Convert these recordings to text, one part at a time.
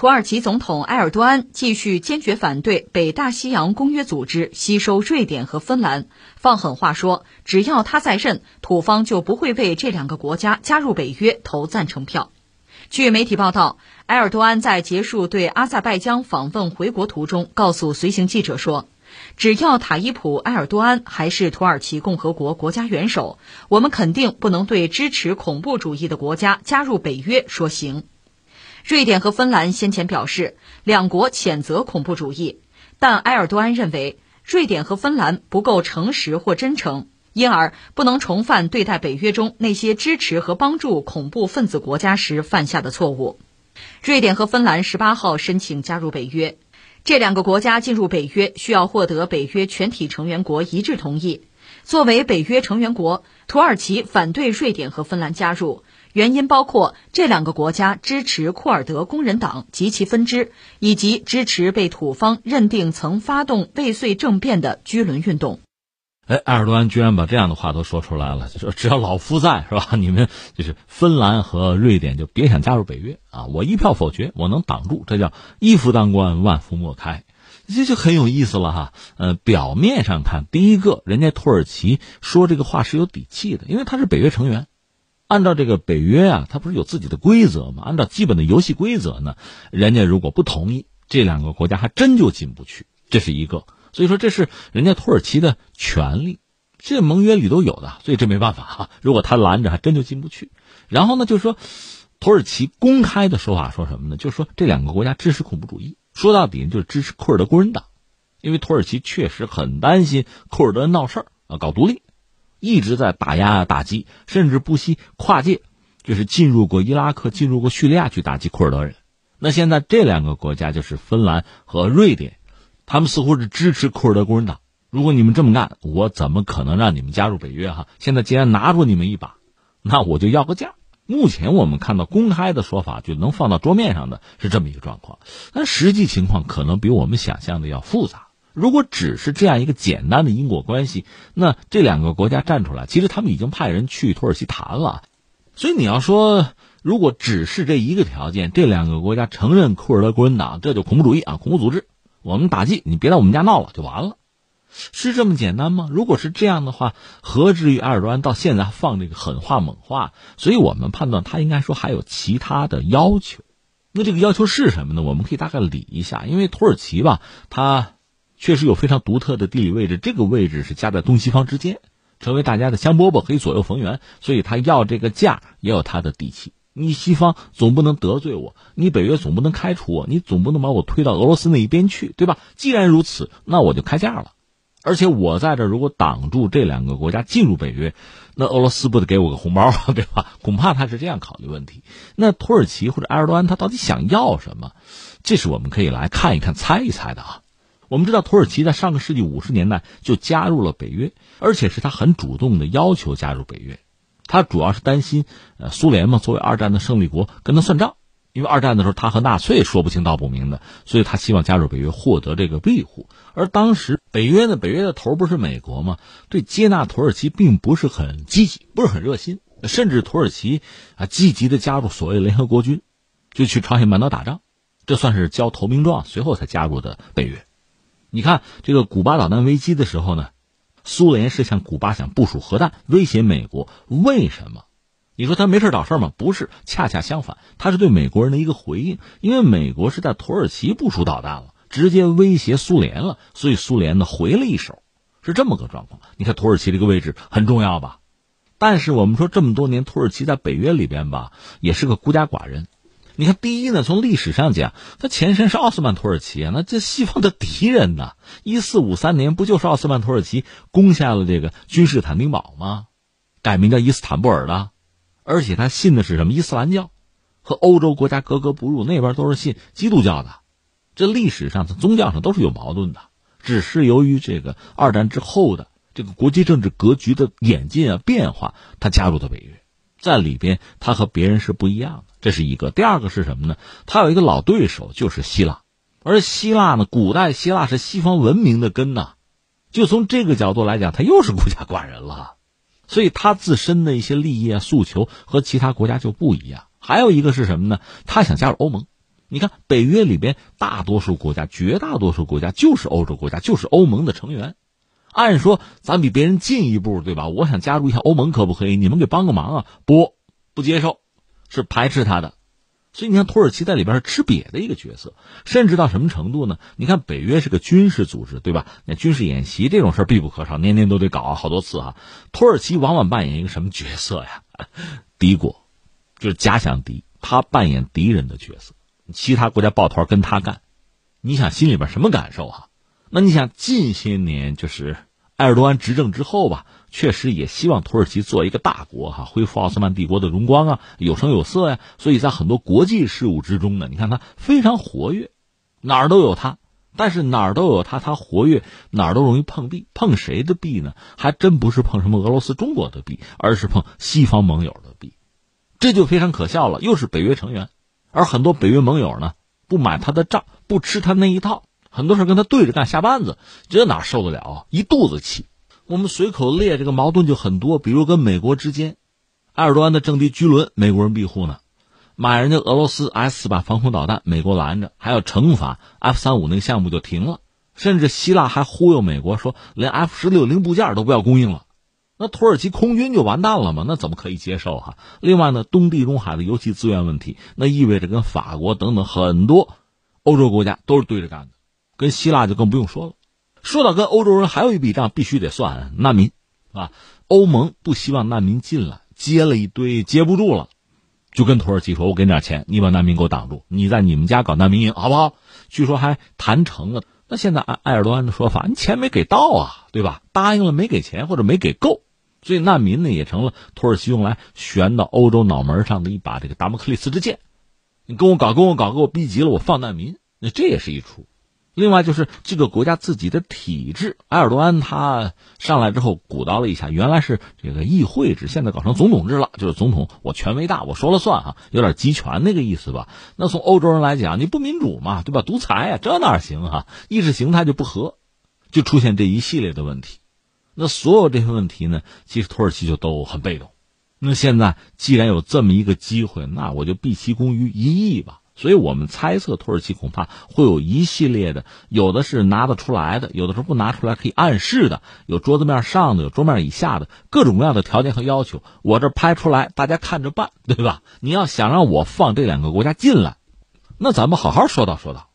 土耳其总统埃尔多安继续坚决反对北大西洋公约组织吸收瑞典和芬兰，放狠话说，只要他在任，土方就不会为这两个国家加入北约投赞成票。据媒体报道，埃尔多安在结束对阿塞拜疆访问回国途中，告诉随行记者说：“只要塔伊普·埃尔多安还是土耳其共和国国家元首，我们肯定不能对支持恐怖主义的国家加入北约说行。”瑞典和芬兰先前表示，两国谴责恐怖主义，但埃尔多安认为瑞典和芬兰不够诚实或真诚，因而不能重犯对待北约中那些支持和帮助恐怖分子国家时犯下的错误。瑞典和芬兰十八号申请加入北约，这两个国家进入北约需要获得北约全体成员国一致同意。作为北约成员国，土耳其反对瑞典和芬兰加入。原因包括这两个国家支持库尔德工人党及其分支，以及支持被土方认定曾发动未遂政变的居伦运动。哎，埃尔多安居然把这样的话都说出来了，就说只要老夫在，是吧？你们就是芬兰和瑞典就别想加入北约啊！我一票否决，我能挡住，这叫一夫当关，万夫莫开，这就很有意思了哈。呃，表面上看，第一个人家土耳其说这个话是有底气的，因为他是北约成员。按照这个北约啊，它不是有自己的规则吗？按照基本的游戏规则呢，人家如果不同意，这两个国家还真就进不去。这是一个，所以说这是人家土耳其的权利，这盟约里都有的，所以这没办法哈。如果他拦着，还真就进不去。然后呢，就是说，土耳其公开的说法说什么呢？就是说这两个国家支持恐怖主义，说到底就是支持库尔德工人党，因为土耳其确实很担心库尔德闹事儿啊，搞独立。一直在打压、打击，甚至不惜跨界，就是进入过伊拉克、进入过叙利亚去打击库尔德人。那现在这两个国家就是芬兰和瑞典，他们似乎是支持库尔德工人党。如果你们这么干，我怎么可能让你们加入北约？哈，现在既然拿住你们一把，那我就要个价。目前我们看到公开的说法，就能放到桌面上的是这么一个状况，但实际情况可能比我们想象的要复杂。如果只是这样一个简单的因果关系，那这两个国家站出来，其实他们已经派人去土耳其谈了。所以你要说，如果只是这一个条件，这两个国家承认库尔德工人党，这就恐怖主义啊，恐怖组织，我们打击你，别在我们家闹了，就完了，是这么简单吗？如果是这样的话，何至于埃尔多安到现在放这个狠话猛话？所以我们判断他应该说还有其他的要求。那这个要求是什么呢？我们可以大概理一下，因为土耳其吧，它。确实有非常独特的地理位置，这个位置是夹在东西方之间，成为大家的香饽饽，可以左右逢源。所以他要这个价也有他的底气。你西方总不能得罪我，你北约总不能开除我，你总不能把我推到俄罗斯那一边去，对吧？既然如此，那我就开价了。而且我在这如果挡住这两个国家进入北约，那俄罗斯不得给我个红包，对吧？恐怕他是这样考虑问题。那土耳其或者埃尔多安他到底想要什么？这是我们可以来看一看、猜一猜的啊。我们知道土耳其在上个世纪五十年代就加入了北约，而且是他很主动的要求加入北约。他主要是担心，呃，苏联嘛，作为二战的胜利国跟他算账，因为二战的时候他和纳粹说不清道不明的，所以他希望加入北约获得这个庇护。而当时北约呢，北约的头不是美国吗？对接纳土耳其并不是很积极，不是很热心，甚至土耳其啊积极的加入所谓联合国军，就去朝鲜半岛打仗，这算是交投名状，随后才加入的北约。你看这个古巴导弹危机的时候呢，苏联是向古巴想部署核弹威胁美国，为什么？你说他没事找事吗？不是，恰恰相反，他是对美国人的一个回应。因为美国是在土耳其部署导弹了，直接威胁苏联了，所以苏联呢回了一手，是这么个状况。你看土耳其这个位置很重要吧？但是我们说这么多年，土耳其在北约里边吧，也是个孤家寡人。你看，第一呢，从历史上讲，它前身是奥斯曼土耳其啊，那这西方的敌人呢？一四五三年不就是奥斯曼土耳其攻下了这个君士坦丁堡吗？改名叫伊斯坦布尔的，而且他信的是什么伊斯兰教，和欧洲国家格格不入，那边都是信基督教的，这历史上在宗教上都是有矛盾的，只是由于这个二战之后的这个国际政治格局的演进啊变化，他加入的北约，在里边他和别人是不一样的。这是一个，第二个是什么呢？他有一个老对手，就是希腊，而希腊呢，古代希腊是西方文明的根呐，就从这个角度来讲，他又是孤家寡人了，所以他自身的一些利益啊、诉求和其他国家就不一样。还有一个是什么呢？他想加入欧盟，你看北约里边大多数国家，绝大多数国家就是欧洲国家，就是欧盟的成员。按说咱比别人进一步，对吧？我想加入一下欧盟，可不可以？你们给帮个忙啊？不，不接受，是排斥他的。所以你看，土耳其在里边是吃瘪的一个角色，甚至到什么程度呢？你看，北约是个军事组织，对吧？那军事演习这种事必不可少，年年都得搞好多次啊。土耳其往往扮演一个什么角色呀？敌国，就是假想敌，他扮演敌人的角色，其他国家抱团跟他干，你想心里边什么感受啊？那你想近些年就是埃尔多安执政之后吧？确实也希望土耳其做一个大国哈，恢复奥斯曼帝国的荣光啊，有声有色呀。所以在很多国际事务之中呢，你看他非常活跃，哪儿都有他。但是哪儿都有他，他活跃哪儿都容易碰壁。碰谁的壁呢？还真不是碰什么俄罗斯、中国的壁，而是碰西方盟友的壁。这就非常可笑了。又是北约成员，而很多北约盟友呢，不买他的账，不吃他那一套，很多事跟他对着干，下绊子，这哪受得了啊？一肚子气。我们随口列这个矛盾就很多，比如跟美国之间，埃尔多安的政敌居伦，美国人庇护呢，买人家俄罗斯 S 四版防空导弹，美国拦着，还要惩罚 F 三五那个项目就停了，甚至希腊还忽悠美国说连 F 十六零部件都不要供应了，那土耳其空军就完蛋了吗？那怎么可以接受哈？另外呢，东地中海的油气资源问题，那意味着跟法国等等很多欧洲国家都是对着干的，跟希腊就更不用说了。说到跟欧洲人还有一笔账必须得算难民，啊，欧盟不希望难民进来，接了一堆接不住了，就跟土耳其说：“我给你点钱，你把难民给我挡住，你在你们家搞难民营，好不好？”据说还谈成了。那现在埃埃尔多安的说法，你钱没给到啊，对吧？答应了没给钱或者没给够，所以难民呢也成了土耳其用来悬到欧洲脑门上的一把这个达摩克利斯之剑。你跟我搞，跟我搞，给我逼急了，我放难民，那这也是一出。另外就是这个国家自己的体制，埃尔多安他上来之后鼓捣了一下，原来是这个议会制，现在搞成总统制了，就是总统我权威大，我说了算哈，有点集权那个意思吧。那从欧洲人来讲，你不民主嘛，对吧？独裁呀，这哪行啊？意识形态就不合，就出现这一系列的问题。那所有这些问题呢，其实土耳其就都很被动。那现在既然有这么一个机会，那我就毕其功于一役吧。所以我们猜测，土耳其恐怕会有一系列的，有的是拿得出来的，有的时候不拿出来可以暗示的，有桌子面上的，有桌面以下的，各种各样的条件和要求。我这拍出来，大家看着办，对吧？你要想让我放这两个国家进来，那咱们好好说道说道。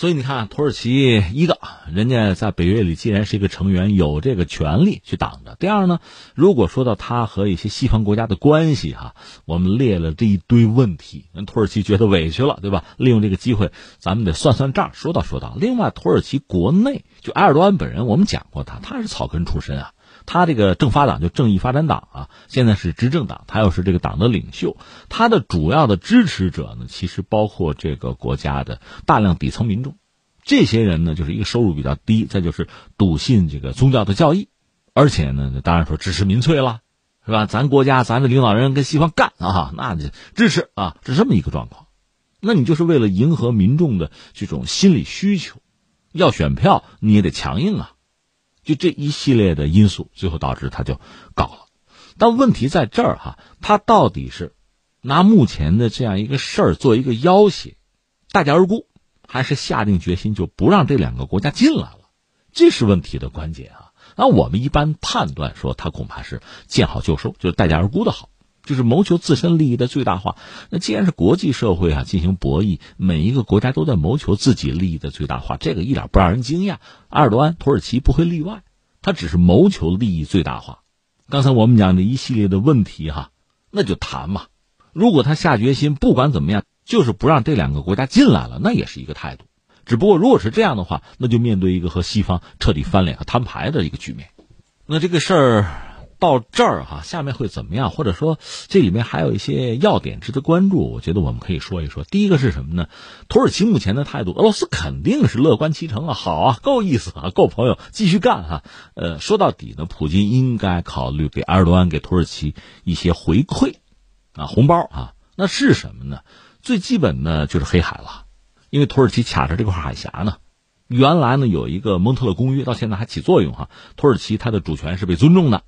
所以你看，土耳其一个人家在北约里既然是一个成员，有这个权利去挡着。第二呢，如果说到他和一些西方国家的关系哈，我们列了这一堆问题，人土耳其觉得委屈了，对吧？利用这个机会，咱们得算算账，说道说道。另外，土耳其国内就埃尔多安本人，我们讲过他，他是草根出身啊。他这个政法党就正义发展党啊，现在是执政党，他又是这个党的领袖。他的主要的支持者呢，其实包括这个国家的大量底层民众。这些人呢，就是一个收入比较低，再就是笃信这个宗教的教义，而且呢，当然说支持民粹了，是吧？咱国家咱的领导人跟西方干啊，那就支持啊，是这么一个状况。那你就是为了迎合民众的这种心理需求，要选票你也得强硬啊。就这一系列的因素，最后导致他就搞了。但问题在这儿哈，他到底是拿目前的这样一个事儿做一个要挟，大家而沽，还是下定决心就不让这两个国家进来了？这是问题的关键啊。那我们一般判断说，他恐怕是见好就收，就是待价而沽的好。就是谋求自身利益的最大化。那既然是国际社会啊进行博弈，每一个国家都在谋求自己利益的最大化，这个一点不让人惊讶。埃尔多安、土耳其不会例外，他只是谋求利益最大化。刚才我们讲的一系列的问题哈，那就谈嘛。如果他下决心，不管怎么样，就是不让这两个国家进来了，那也是一个态度。只不过如果是这样的话，那就面对一个和西方彻底翻脸和摊牌的一个局面。那这个事儿。到这儿哈，下面会怎么样？或者说这里面还有一些要点值得关注，我觉得我们可以说一说。第一个是什么呢？土耳其目前的态度，俄罗斯肯定是乐观其成啊，好啊，够意思啊，够朋友，继续干哈。呃，说到底呢，普京应该考虑给埃尔多安、给土耳其一些回馈啊，红包啊。那是什么呢？最基本的就是黑海了，因为土耳其卡着这块海峡呢。原来呢有一个蒙特勒公约，到现在还起作用哈。土耳其它的主权是被尊重的。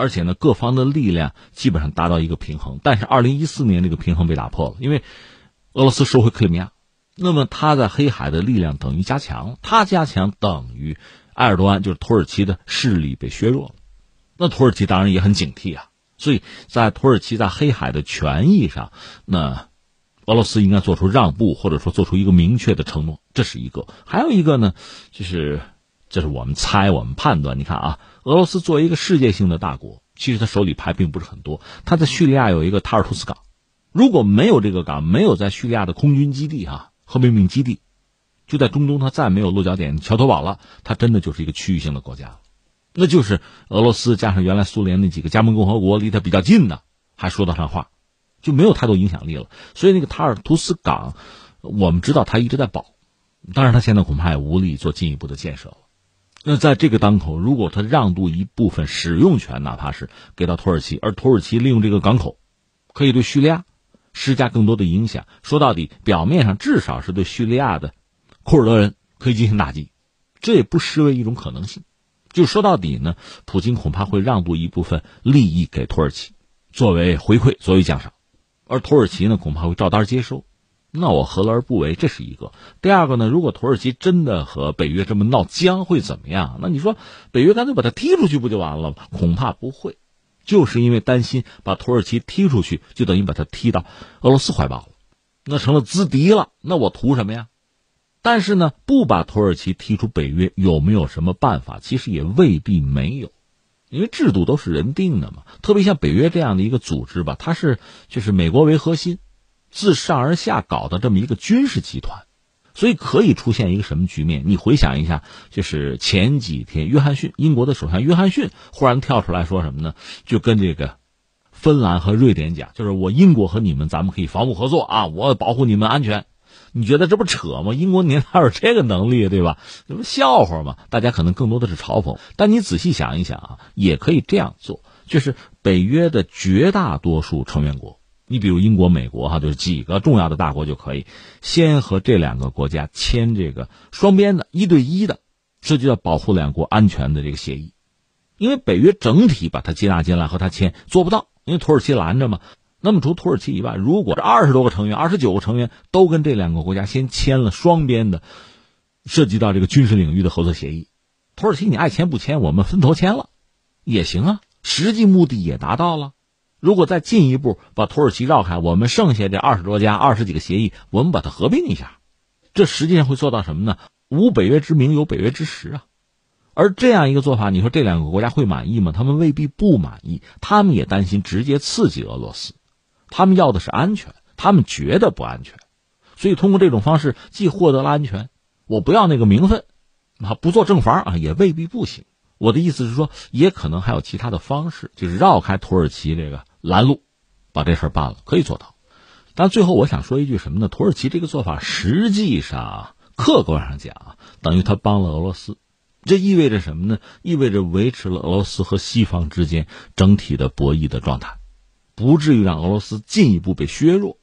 而且呢，各方的力量基本上达到一个平衡，但是二零一四年这个平衡被打破了，因为俄罗斯收回克里米亚，那么他在黑海的力量等于加强，他加强等于埃尔多安就是土耳其的势力被削弱了。那土耳其当然也很警惕啊，所以在土耳其在黑海的权益上，那俄罗斯应该做出让步，或者说做出一个明确的承诺，这是一个。还有一个呢，就是这是我们猜，我们判断。你看啊，俄罗斯作为一个世界性的大国，其实他手里牌并不是很多。他在叙利亚有一个塔尔图斯港，如果没有这个港，没有在叙利亚的空军基地哈和民兵基地，就在中东他再没有落脚点桥头堡了，他真的就是一个区域性的国家。那就是俄罗斯加上原来苏联那几个加盟共和国离他比较近的，还说得上话，就没有太多影响力了。所以那个塔尔图斯港，我们知道他一直在保，当然他现在恐怕也无力做进一步的建设了。那在这个当口，如果他让渡一部分使用权，哪怕是给到土耳其，而土耳其利用这个港口，可以对叙利亚施加更多的影响。说到底，表面上至少是对叙利亚的库尔德人可以进行打击，这也不失为一种可能性。就说到底呢，普京恐怕会让渡一部分利益给土耳其，作为回馈，作为奖赏，而土耳其呢，恐怕会照单接收。那我何乐而不为？这是一个。第二个呢，如果土耳其真的和北约这么闹僵，会怎么样？那你说北约干脆把他踢出去不就完了吗？恐怕不会，就是因为担心把土耳其踢出去，就等于把他踢到俄罗斯怀抱了，那成了资敌了。那我图什么呀？但是呢，不把土耳其踢出北约，有没有什么办法？其实也未必没有，因为制度都是人定的嘛。特别像北约这样的一个组织吧，它是就是美国为核心，自上而下搞的这么一个军事集团，所以可以出现一个什么局面？你回想一下，就是前几天，约翰逊，英国的首相约翰逊忽然跳出来说什么呢？就跟这个芬兰和瑞典讲，就是我英国和你们，咱们可以防务合作啊，我保护你们安全。你觉得这不扯吗？英国您哪有这个能力，对吧？这不笑话吗？大家可能更多的是嘲讽。但你仔细想一想啊，也可以这样做，就是北约的绝大多数成员国，你比如英国、美国哈，就是几个重要的大国就可以先和这两个国家签这个双边的一对一的，涉及到保护两国安全的这个协议。因为北约整体把它接纳进来和他签做不到，因为土耳其拦着嘛。那么除土耳其以外，如果这二十多个成员、二十九个成员都跟这两个国家先签了双边的，涉及到这个军事领域的合作协议，土耳其你爱签不签，我们分头签了，也行啊，实际目的也达到了。如果再进一步把土耳其绕开，我们剩下这二十多家、二十几个协议，我们把它合并一下，这实际上会做到什么呢？无北约之名，有北约之实啊。而这样一个做法，你说这两个国家会满意吗？他们未必不满意，他们也担心直接刺激俄罗斯。他们要的是安全，他们觉得不安全，所以通过这种方式既获得了安全，我不要那个名分，啊，不做正房啊，也未必不行。我的意思是说，也可能还有其他的方式，就是绕开土耳其这个拦路，把这事儿办了，可以做到。但最后我想说一句什么呢？土耳其这个做法实际上客观上讲，等于他帮了俄罗斯，这意味着什么呢？意味着维持了俄罗斯和西方之间整体的博弈的状态。不至于让俄罗斯进一步被削弱。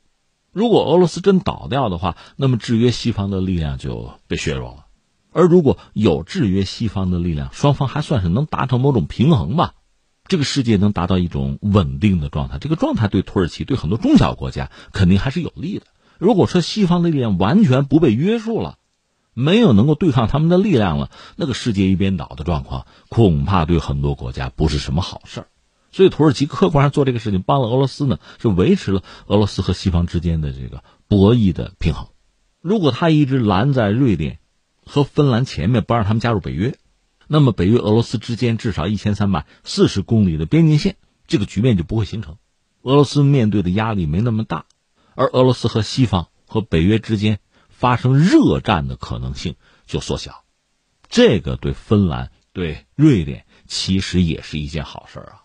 如果俄罗斯真倒掉的话，那么制约西方的力量就被削弱了。而如果有制约西方的力量，双方还算是能达成某种平衡吧。这个世界能达到一种稳定的状态，这个状态对土耳其、对很多中小国家肯定还是有利的。如果说西方的力量完全不被约束了，没有能够对抗他们的力量了，那个世界一边倒的状况，恐怕对很多国家不是什么好事儿。所以土耳其客观上做这个事情，帮了俄罗斯呢，是维持了俄罗斯和西方之间的这个博弈的平衡。如果他一直拦在瑞典和芬兰前面，不让他们加入北约，那么北约俄罗斯之间至少一千三百四十公里的边境线这个局面就不会形成。俄罗斯面对的压力没那么大而俄罗斯和西方和北约之间发生热战的可能性就缩小。这个对芬兰对瑞典其实也是一件好事啊。